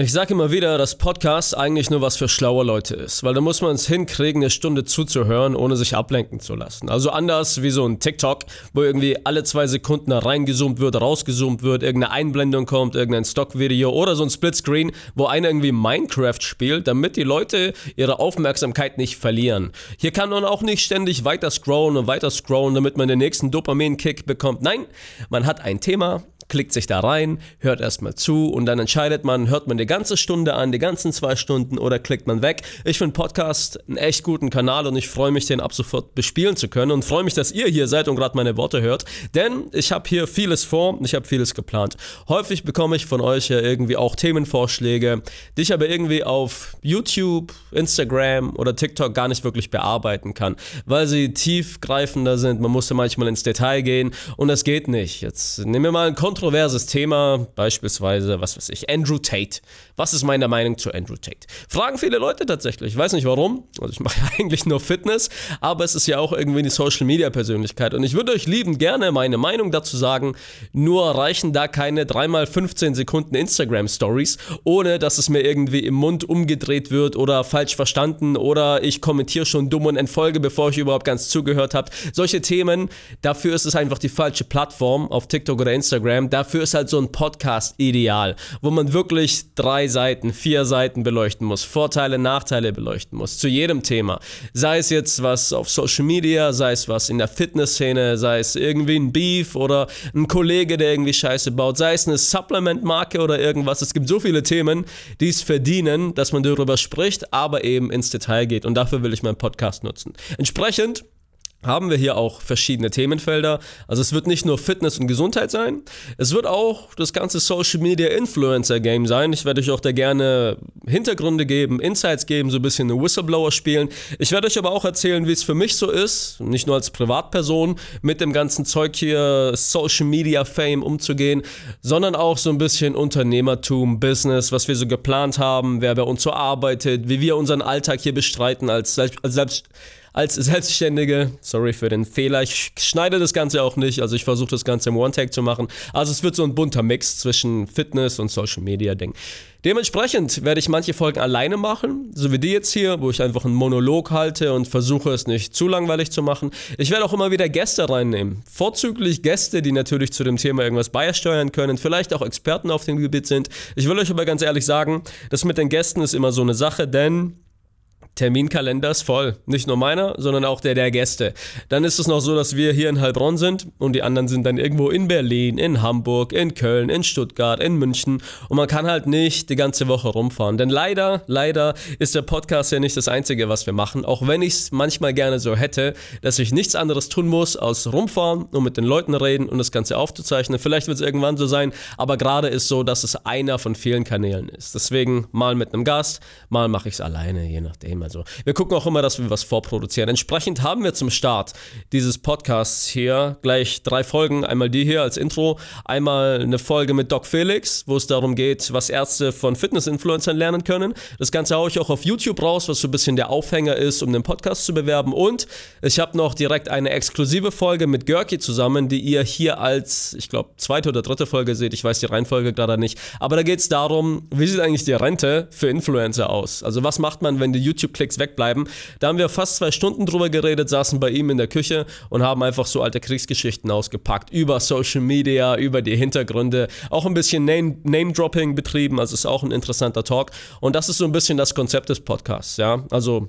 Ich sage immer wieder, dass Podcast eigentlich nur was für schlaue Leute ist, weil da muss man es hinkriegen, eine Stunde zuzuhören, ohne sich ablenken zu lassen. Also anders wie so ein TikTok, wo irgendwie alle zwei Sekunden da reingezoomt wird, rausgezoomt wird, irgendeine Einblendung kommt, irgendein Stockvideo oder so ein Splitscreen, wo einer irgendwie Minecraft spielt, damit die Leute ihre Aufmerksamkeit nicht verlieren. Hier kann man auch nicht ständig weiter scrollen und weiter scrollen, damit man den nächsten Dopamin-Kick bekommt. Nein, man hat ein Thema, klickt sich da rein, hört erstmal zu und dann entscheidet man, hört man die ganze Stunde an, die ganzen zwei Stunden oder klickt man weg. Ich finde Podcast einen echt guten Kanal und ich freue mich, den ab sofort bespielen zu können und freue mich, dass ihr hier seid und gerade meine Worte hört, denn ich habe hier vieles vor, ich habe vieles geplant. Häufig bekomme ich von euch ja irgendwie auch Themenvorschläge, die ich aber irgendwie auf YouTube, Instagram oder TikTok gar nicht wirklich bearbeiten kann, weil sie tiefgreifender sind. Man musste manchmal ins Detail gehen und das geht nicht. Jetzt nehmen wir mal ein Konto kontroverses Thema, beispielsweise, was weiß ich, Andrew Tate. Was ist meine Meinung zu Andrew Tate? Fragen viele Leute tatsächlich. Ich weiß nicht warum. Also ich mache ja eigentlich nur Fitness, aber es ist ja auch irgendwie eine Social Media Persönlichkeit. Und ich würde euch lieben gerne meine Meinung dazu sagen. Nur reichen da keine 3x15 Sekunden Instagram Stories, ohne dass es mir irgendwie im Mund umgedreht wird oder falsch verstanden oder ich kommentiere schon dumm und entfolge, bevor ich überhaupt ganz zugehört habe. Solche Themen, dafür ist es einfach die falsche Plattform auf TikTok oder Instagram dafür ist halt so ein Podcast ideal, wo man wirklich drei Seiten, vier Seiten beleuchten muss, Vorteile, Nachteile beleuchten muss, zu jedem Thema. Sei es jetzt was auf Social Media, sei es was in der Fitnessszene, sei es irgendwie ein Beef oder ein Kollege, der irgendwie Scheiße baut, sei es eine Supplement-Marke oder irgendwas. Es gibt so viele Themen, die es verdienen, dass man darüber spricht, aber eben ins Detail geht. Und dafür will ich meinen Podcast nutzen. Entsprechend haben wir hier auch verschiedene Themenfelder. Also es wird nicht nur Fitness und Gesundheit sein, es wird auch das ganze Social Media Influencer Game sein. Ich werde euch auch da gerne Hintergründe geben, Insights geben, so ein bisschen eine Whistleblower spielen. Ich werde euch aber auch erzählen, wie es für mich so ist, nicht nur als Privatperson mit dem ganzen Zeug hier Social Media Fame umzugehen, sondern auch so ein bisschen Unternehmertum, Business, was wir so geplant haben, wer bei uns so arbeitet, wie wir unseren Alltag hier bestreiten als, als selbst als Selbstständige. Sorry für den Fehler. Ich schneide das Ganze auch nicht. Also ich versuche das Ganze im One-Tag zu machen. Also es wird so ein bunter Mix zwischen Fitness und Social Media Ding. Dementsprechend werde ich manche Folgen alleine machen, so wie die jetzt hier, wo ich einfach einen Monolog halte und versuche es nicht zu langweilig zu machen. Ich werde auch immer wieder Gäste reinnehmen. Vorzüglich Gäste, die natürlich zu dem Thema irgendwas beisteuern können, vielleicht auch Experten auf dem Gebiet sind. Ich will euch aber ganz ehrlich sagen, das mit den Gästen ist immer so eine Sache, denn Terminkalender ist voll. Nicht nur meiner, sondern auch der der Gäste. Dann ist es noch so, dass wir hier in Heilbronn sind und die anderen sind dann irgendwo in Berlin, in Hamburg, in Köln, in Stuttgart, in München und man kann halt nicht die ganze Woche rumfahren. Denn leider, leider ist der Podcast ja nicht das Einzige, was wir machen, auch wenn ich es manchmal gerne so hätte, dass ich nichts anderes tun muss, als rumfahren und mit den Leuten reden und das Ganze aufzuzeichnen. Vielleicht wird es irgendwann so sein, aber gerade ist so, dass es einer von vielen Kanälen ist. Deswegen mal mit einem Gast, mal mache ich es alleine, je nachdem. Also wir gucken auch immer, dass wir was vorproduzieren. Entsprechend haben wir zum Start dieses Podcasts hier gleich drei Folgen. Einmal die hier als Intro, einmal eine Folge mit Doc Felix, wo es darum geht, was Ärzte von Fitness-Influencern lernen können. Das Ganze haue ich auch auf YouTube raus, was so ein bisschen der Aufhänger ist, um den Podcast zu bewerben. Und ich habe noch direkt eine exklusive Folge mit Görki zusammen, die ihr hier als, ich glaube, zweite oder dritte Folge seht. Ich weiß die Reihenfolge gerade nicht. Aber da geht es darum, wie sieht eigentlich die Rente für Influencer aus? Also was macht man, wenn die YouTube Klicks wegbleiben. Da haben wir fast zwei Stunden drüber geredet, saßen bei ihm in der Küche und haben einfach so alte Kriegsgeschichten ausgepackt über Social Media, über die Hintergründe, auch ein bisschen Name-Dropping betrieben, also ist auch ein interessanter Talk. Und das ist so ein bisschen das Konzept des Podcasts, ja. Also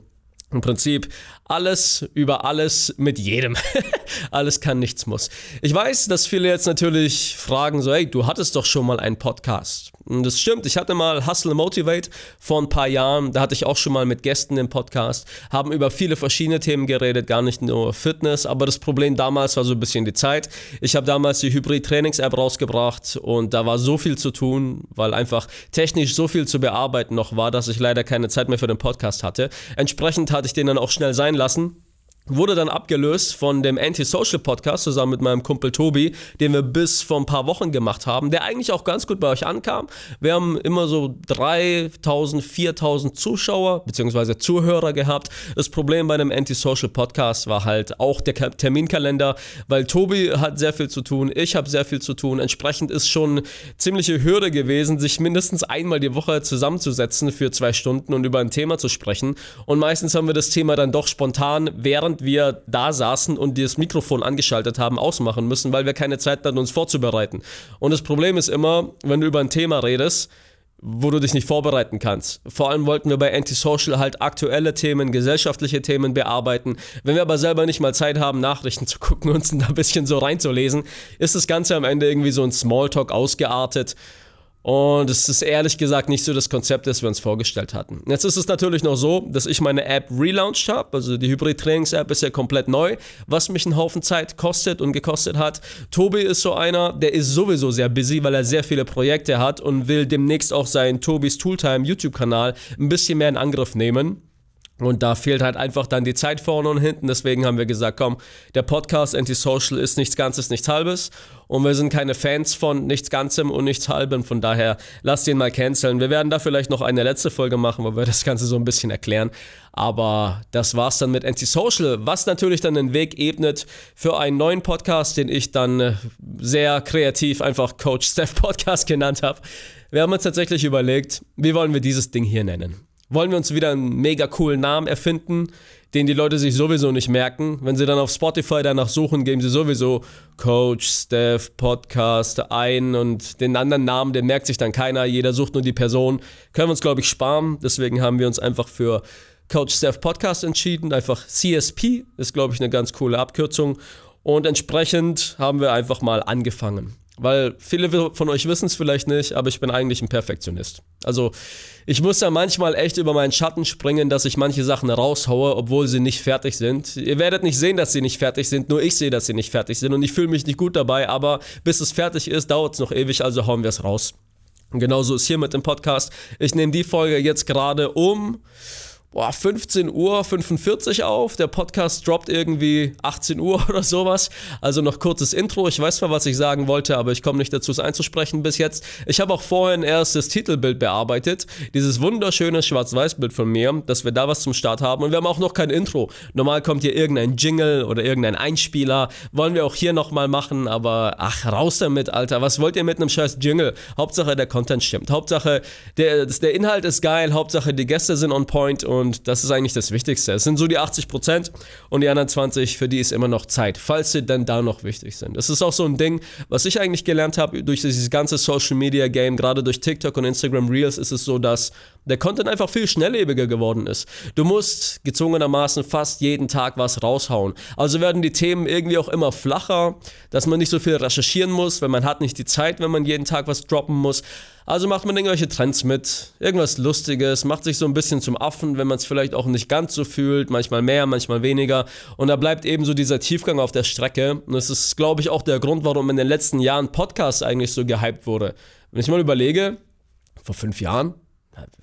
im Prinzip alles über alles mit jedem. alles kann, nichts muss. Ich weiß, dass viele jetzt natürlich fragen so, hey, du hattest doch schon mal einen Podcast. Und das stimmt, ich hatte mal Hustle Motivate vor ein paar Jahren, da hatte ich auch schon mal mit Gästen im Podcast, haben über viele verschiedene Themen geredet, gar nicht nur Fitness, aber das Problem damals war so ein bisschen die Zeit. Ich habe damals die Hybrid-Trainings-App rausgebracht und da war so viel zu tun, weil einfach technisch so viel zu bearbeiten noch war, dass ich leider keine Zeit mehr für den Podcast hatte. Entsprechend hatte ich den dann auch schnell sein lassen wurde dann abgelöst von dem Anti-Social Podcast zusammen mit meinem Kumpel Tobi, den wir bis vor ein paar Wochen gemacht haben, der eigentlich auch ganz gut bei euch ankam. Wir haben immer so 3000, 4000 Zuschauer bzw. Zuhörer gehabt. Das Problem bei dem Anti-Social Podcast war halt auch der Terminkalender, weil Tobi hat sehr viel zu tun, ich habe sehr viel zu tun. Entsprechend ist schon ziemliche Hürde gewesen, sich mindestens einmal die Woche zusammenzusetzen für zwei Stunden und über ein Thema zu sprechen. Und meistens haben wir das Thema dann doch spontan während wir da saßen und das Mikrofon angeschaltet haben, ausmachen müssen, weil wir keine Zeit hatten, uns vorzubereiten. Und das Problem ist immer, wenn du über ein Thema redest, wo du dich nicht vorbereiten kannst. Vor allem wollten wir bei Antisocial halt aktuelle Themen, gesellschaftliche Themen bearbeiten. Wenn wir aber selber nicht mal Zeit haben, Nachrichten zu gucken und uns da ein bisschen so reinzulesen, ist das Ganze am Ende irgendwie so ein Smalltalk ausgeartet. Und es ist ehrlich gesagt nicht so das Konzept, das wir uns vorgestellt hatten. Jetzt ist es natürlich noch so, dass ich meine App relaunched habe. Also die Hybrid-Trainings-App ist ja komplett neu, was mich einen Haufen Zeit kostet und gekostet hat. Tobi ist so einer, der ist sowieso sehr busy, weil er sehr viele Projekte hat und will demnächst auch seinen Tobis Tooltime YouTube-Kanal ein bisschen mehr in Angriff nehmen. Und da fehlt halt einfach dann die Zeit vorne und hinten. Deswegen haben wir gesagt, komm, der Podcast Antisocial ist nichts Ganzes, nichts Halbes. Und wir sind keine Fans von nichts Ganzem und nichts Halbem. Von daher lasst ihn mal canceln. Wir werden da vielleicht noch eine letzte Folge machen, wo wir das Ganze so ein bisschen erklären. Aber das war's dann mit Antisocial, was natürlich dann den Weg ebnet für einen neuen Podcast, den ich dann äh, sehr kreativ einfach Coach Steph Podcast genannt habe. Wir haben uns tatsächlich überlegt, wie wollen wir dieses Ding hier nennen? Wollen wir uns wieder einen mega coolen Namen erfinden, den die Leute sich sowieso nicht merken. Wenn sie dann auf Spotify danach suchen, geben sie sowieso Coach, Steph, Podcast ein und den anderen Namen, den merkt sich dann keiner. Jeder sucht nur die Person. Können wir uns, glaube ich, sparen. Deswegen haben wir uns einfach für Coach Steph Podcast entschieden. Einfach CSP ist, glaube ich, eine ganz coole Abkürzung. Und entsprechend haben wir einfach mal angefangen. Weil viele von euch wissen es vielleicht nicht, aber ich bin eigentlich ein Perfektionist. Also ich muss da manchmal echt über meinen Schatten springen, dass ich manche Sachen raushaue, obwohl sie nicht fertig sind. Ihr werdet nicht sehen, dass sie nicht fertig sind, nur ich sehe, dass sie nicht fertig sind und ich fühle mich nicht gut dabei, aber bis es fertig ist, dauert es noch ewig, also hauen wir es raus. Und genauso ist hier mit dem Podcast. Ich nehme die Folge jetzt gerade um boah, 15 Uhr 45 auf. Der Podcast droppt irgendwie 18 Uhr oder sowas. Also noch kurzes Intro. Ich weiß zwar, was ich sagen wollte, aber ich komme nicht dazu, es einzusprechen bis jetzt. Ich habe auch vorhin erst das Titelbild bearbeitet. Dieses wunderschöne Schwarz-Weiß-Bild von mir, dass wir da was zum Start haben. Und wir haben auch noch kein Intro. Normal kommt hier irgendein Jingle oder irgendein Einspieler. Wollen wir auch hier nochmal machen, aber ach, raus damit, Alter. Was wollt ihr mit einem scheiß Jingle? Hauptsache der Content stimmt. Hauptsache der, der Inhalt ist geil. Hauptsache die Gäste sind on point und und das ist eigentlich das Wichtigste. Es sind so die 80 Prozent und die anderen 20, für die ist immer noch Zeit, falls sie denn da noch wichtig sind. Das ist auch so ein Ding, was ich eigentlich gelernt habe durch dieses ganze Social Media Game, gerade durch TikTok und Instagram Reels ist es so, dass der Content einfach viel schnelllebiger geworden ist. Du musst gezwungenermaßen fast jeden Tag was raushauen. Also werden die Themen irgendwie auch immer flacher, dass man nicht so viel recherchieren muss, weil man hat nicht die Zeit, wenn man jeden Tag was droppen muss. Also macht man irgendwelche Trends mit, irgendwas Lustiges, macht sich so ein bisschen zum Affen, wenn man es vielleicht auch nicht ganz so fühlt, manchmal mehr, manchmal weniger. Und da bleibt eben so dieser Tiefgang auf der Strecke. Und das ist, glaube ich, auch der Grund, warum in den letzten Jahren Podcast eigentlich so gehypt wurde. Wenn ich mal überlege, vor fünf Jahren,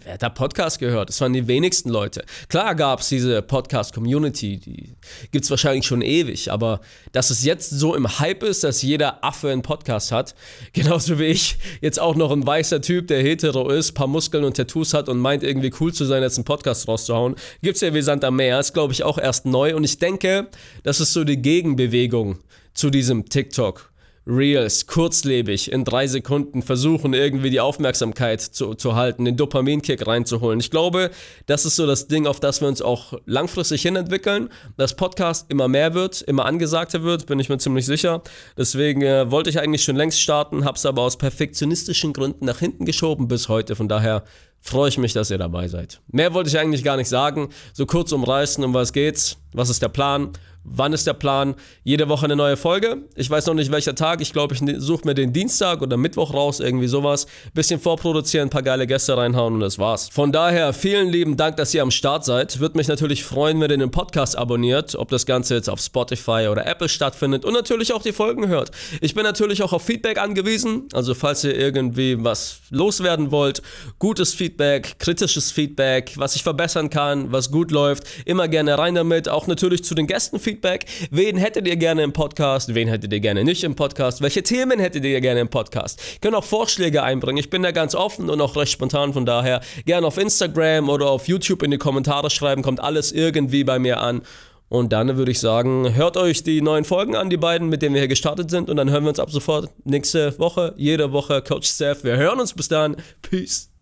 Wer hat da Podcast gehört? Das waren die wenigsten Leute. Klar gab es diese Podcast-Community, die gibt es wahrscheinlich schon ewig, aber dass es jetzt so im Hype ist, dass jeder Affe einen Podcast hat, genauso wie ich, jetzt auch noch ein weißer Typ, der hetero ist, paar Muskeln und Tattoos hat und meint irgendwie cool zu sein, jetzt einen Podcast rauszuhauen, gibt es ja wie Sand am Meer, ist glaube ich auch erst neu und ich denke, das ist so die Gegenbewegung zu diesem TikTok. Reels, kurzlebig, in drei Sekunden versuchen, irgendwie die Aufmerksamkeit zu, zu halten, den Dopaminkick reinzuholen. Ich glaube, das ist so das Ding, auf das wir uns auch langfristig hinentwickeln. Dass Podcast immer mehr wird, immer angesagter wird, bin ich mir ziemlich sicher. Deswegen äh, wollte ich eigentlich schon längst starten, habe es aber aus perfektionistischen Gründen nach hinten geschoben bis heute. Von daher freue ich mich, dass ihr dabei seid. Mehr wollte ich eigentlich gar nicht sagen. So kurz umreißen, um was geht's, was ist der Plan Wann ist der Plan? Jede Woche eine neue Folge. Ich weiß noch nicht welcher Tag. Ich glaube, ich ne-, suche mir den Dienstag oder Mittwoch raus, irgendwie sowas. Bisschen vorproduzieren, ein paar geile Gäste reinhauen und das war's. Von daher, vielen lieben Dank, dass ihr am Start seid. Würde mich natürlich freuen, wenn ihr den Podcast abonniert, ob das Ganze jetzt auf Spotify oder Apple stattfindet und natürlich auch die Folgen hört. Ich bin natürlich auch auf Feedback angewiesen. Also, falls ihr irgendwie was loswerden wollt, gutes Feedback, kritisches Feedback, was ich verbessern kann, was gut läuft, immer gerne rein damit. Auch natürlich zu den Gästen Feedback Feedback. Wen hättet ihr gerne im Podcast? Wen hättet ihr gerne nicht im Podcast? Welche Themen hättet ihr gerne im Podcast? Ihr könnt auch Vorschläge einbringen. Ich bin da ganz offen und auch recht spontan. Von daher gerne auf Instagram oder auf YouTube in die Kommentare schreiben. Kommt alles irgendwie bei mir an. Und dann würde ich sagen, hört euch die neuen Folgen an, die beiden, mit denen wir hier gestartet sind. Und dann hören wir uns ab sofort nächste Woche, jede Woche, Coach Steph. Wir hören uns bis dann. Peace.